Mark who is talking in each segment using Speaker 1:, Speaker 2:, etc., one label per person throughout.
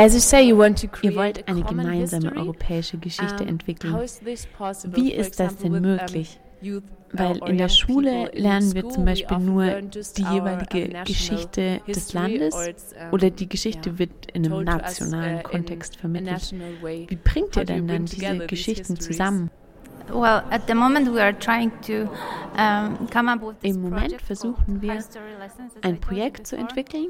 Speaker 1: Ihr wollt eine gemeinsame europäische Geschichte entwickeln. Wie ist das denn möglich? Weil in der Schule lernen wir zum Beispiel nur die jeweilige Geschichte des Landes oder die Geschichte wird in einem nationalen Kontext vermittelt. Wie bringt ihr denn dann diese Geschichten zusammen?
Speaker 2: Well, at the moment we are trying to come up with
Speaker 1: Im Moment versuchen wir, ein Projekt zu entwickeln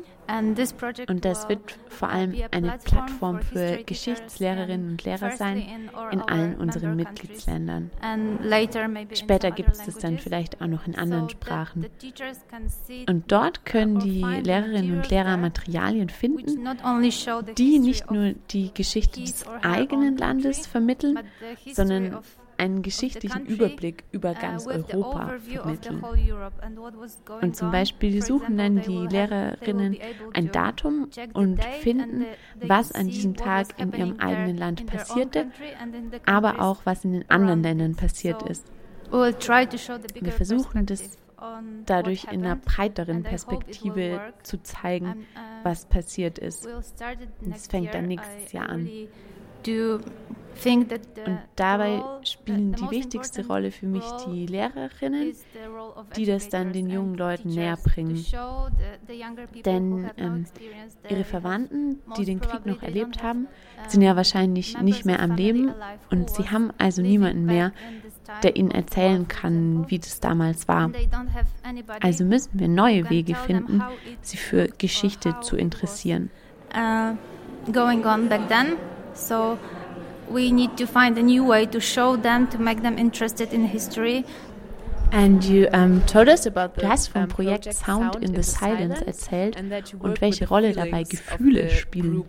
Speaker 1: und das wird vor allem eine Plattform für Geschichtslehrerinnen und Lehrer sein in allen unseren Mitgliedsländern. Später gibt es das dann vielleicht auch noch in anderen Sprachen. Und dort können die Lehrerinnen und Lehrer Materialien finden, die nicht nur die Geschichte des eigenen Landes vermitteln, sondern einen geschichtlichen Überblick über ganz Europa vermitteln. Und zum Beispiel suchen dann die Lehrerinnen ein Datum und finden, was an diesem Tag in ihrem eigenen Land passierte, aber auch was in den anderen Ländern passiert ist. Wir versuchen das dadurch in einer breiteren Perspektive zu zeigen, was passiert ist. Es fängt dann nächstes Jahr an. Und dabei spielen die wichtigste Rolle für mich die Lehrerinnen, die das dann den jungen Leuten näher bringen. Denn ähm, ihre Verwandten, die den Krieg noch erlebt haben, sind ja wahrscheinlich nicht mehr am Leben und sie haben also niemanden mehr, der ihnen erzählen kann, wie das damals war. Also müssen wir neue Wege finden, sie für Geschichte zu interessieren.
Speaker 2: Uh, going on back then, so we need to find a new way to show them, to make them interested in history.
Speaker 3: And you, um, told us about
Speaker 1: the, du hast vom Projekt Sound in the Silence erzählt und welche Rolle dabei Gefühle spielen.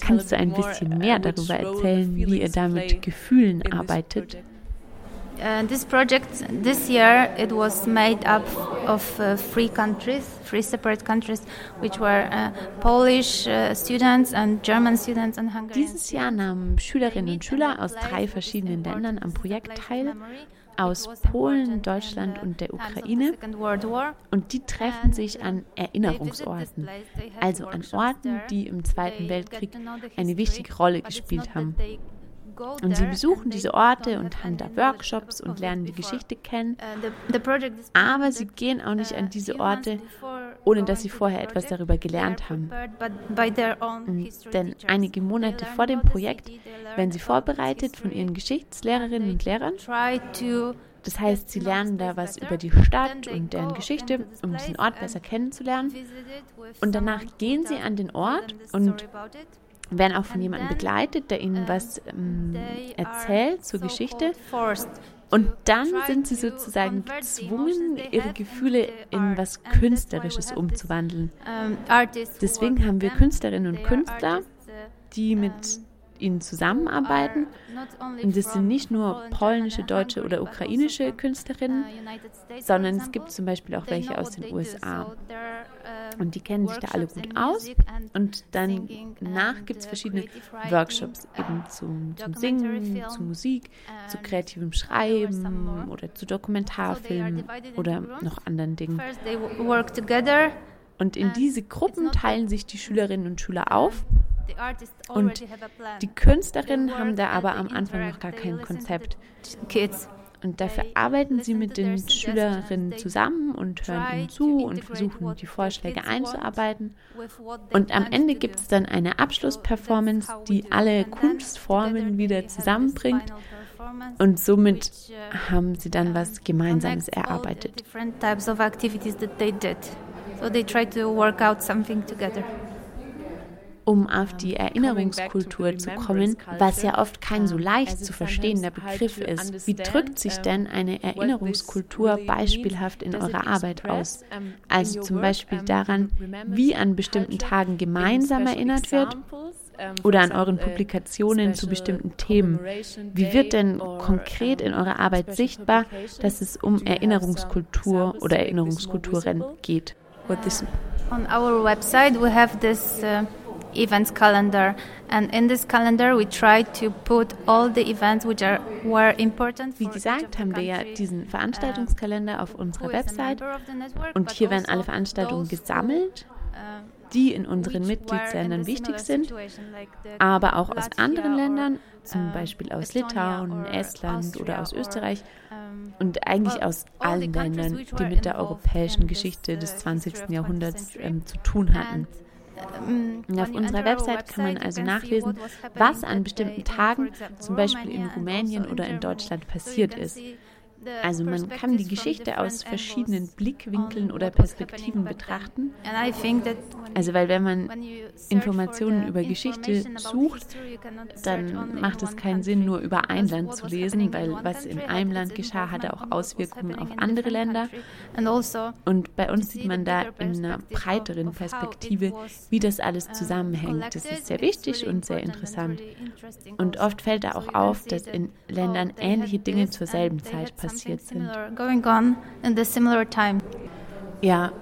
Speaker 1: Kannst du ein bisschen mehr darüber erzählen, wie ihr da mit Gefühlen arbeitet?
Speaker 2: Uh, this project this year it was made up of uh, three countries, three separate countries, which were uh, Polish uh, students and German students and Hungarian.
Speaker 1: Dieses Jahr nahmen Schülerinnen und Schüler aus drei verschiedenen Ländern am Projekt teil, aus Polen, Deutschland und der Ukraine. Und die treffen sich an Erinnerungsorten, also an Orten, die im Zweiten Weltkrieg eine wichtige Rolle gespielt haben. Und sie besuchen diese Orte und haben da Workshops und lernen die Geschichte kennen. Aber sie gehen auch nicht an diese Orte, ohne dass sie vorher etwas darüber gelernt haben. Denn einige Monate vor dem Projekt werden sie vorbereitet von ihren Geschichtslehrerinnen und Lehrern. Das heißt, sie lernen da was über die Stadt und deren Geschichte, um diesen Ort besser kennenzulernen. Und danach gehen sie an den Ort und werden auch von jemandem begleitet, der ihnen was ähm, erzählt zur Geschichte. Und dann sind sie sozusagen gezwungen, ihre Gefühle in was Künstlerisches umzuwandeln. Deswegen haben wir Künstlerinnen und Künstler, die mit ihnen zusammenarbeiten. Und das sind nicht nur polnische, deutsche oder ukrainische Künstlerinnen, sondern es gibt zum Beispiel auch welche aus den USA. Und die kennen sich da alle gut aus. Und dann nach gibt es verschiedene Workshops eben zum, zum Singen, zu Musik, zu kreativem Schreiben oder zu Dokumentarfilmen oder noch anderen Dingen. Und in diese Gruppen teilen sich die Schülerinnen und Schüler auf und die Künstlerinnen haben da aber am Anfang noch gar kein Konzept. Und dafür arbeiten sie mit den Schülerinnen zusammen und hören ihnen zu und versuchen, die Vorschläge einzuarbeiten. Und am Ende gibt es dann eine Abschlussperformance, die alle Kunstformen wieder zusammenbringt. Und somit haben sie dann was Gemeinsames erarbeitet. So they try to work out something together um auf die Erinnerungskultur zu kommen, was ja oft kein so leicht zu verstehender Begriff ist. Wie drückt sich denn eine Erinnerungskultur beispielhaft in eurer Arbeit aus? Also zum Beispiel daran, wie an bestimmten Tagen gemeinsam erinnert wird oder an euren Publikationen zu bestimmten Themen. Wie wird denn konkret in eurer Arbeit sichtbar, dass es um Erinnerungskultur oder Erinnerungskulturen geht?
Speaker 2: On our website we have this uh events calendar and in this calendar we try to put all the events which are were important
Speaker 1: Wie gesagt, haben wir ja diesen Veranstaltungskalender auf unserer Website und hier werden alle also Veranstaltungen gesammelt die in unseren Mitgliedsländern wichtig sind, aber auch aus anderen Ländern, zum Beispiel aus Litauen, Estland oder aus Österreich und eigentlich aus allen Ländern, die mit der europäischen Geschichte des 20. Jahrhunderts ähm, zu tun hatten. Und auf unserer Website kann man also nachlesen, was an bestimmten Tagen, zum Beispiel in Rumänien oder in Deutschland, passiert ist. Also man kann die Geschichte aus verschiedenen Blickwinkeln oder Perspektiven betrachten. Also weil wenn man Informationen über Geschichte sucht, dann macht es keinen Sinn, nur über ein Land zu lesen, weil was in einem Land geschah, hatte auch Auswirkungen auf andere Länder. Also Und bei uns sieht man da in einer breiteren Perspektive, wie das alles zusammenhängt. Das ist sehr wichtig und sehr interessant. Und oft fällt da auch auf, dass in Ländern ähnliche Dinge zur selben Zeit passieren passiert sind. Ja,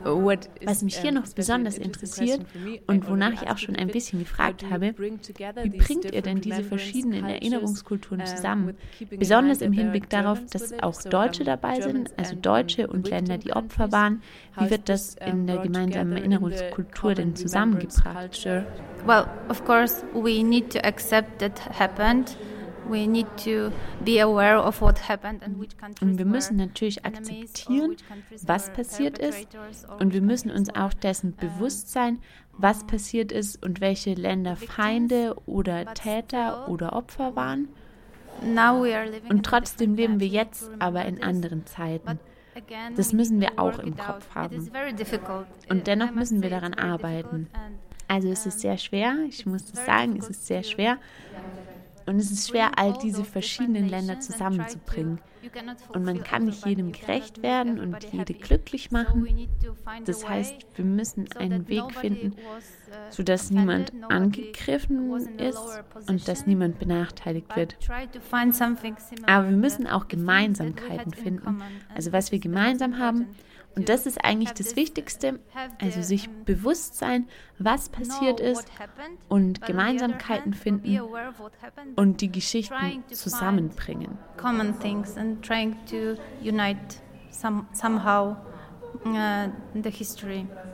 Speaker 1: was mich hier noch besonders interessiert und wonach ich auch schon ein bisschen gefragt habe, wie bringt ihr denn diese verschiedenen Erinnerungskulturen zusammen? Besonders im Hinblick darauf, dass auch Deutsche dabei sind, also Deutsche und Länder, die Opfer waren. Wie wird das in der gemeinsamen Erinnerungskultur denn zusammengebracht?
Speaker 2: Well, of course, we need to accept that happened.
Speaker 1: Und wir müssen natürlich akzeptieren, was passiert ist. Und wir müssen uns auch dessen bewusst sein, was passiert ist und welche Länder Feinde oder Täter oder Opfer waren. Und trotzdem leben wir jetzt aber in anderen Zeiten. Das müssen wir auch im Kopf haben. Und dennoch müssen wir daran arbeiten. Also es ist sehr schwer, ich muss das sagen, es ist sehr schwer. Und es ist schwer, all diese verschiedenen Länder zusammenzubringen. Und man kann nicht jedem gerecht werden und jede glücklich machen. Das heißt, wir müssen einen Weg finden, sodass niemand angegriffen ist und dass niemand benachteiligt wird. Aber wir müssen auch Gemeinsamkeiten finden. Also was wir gemeinsam haben, und das ist eigentlich das Wichtigste, also sich bewusst sein, was passiert ist und Gemeinsamkeiten finden und die Geschichten zusammenbringen. Common things and trying to unite some, somehow the history.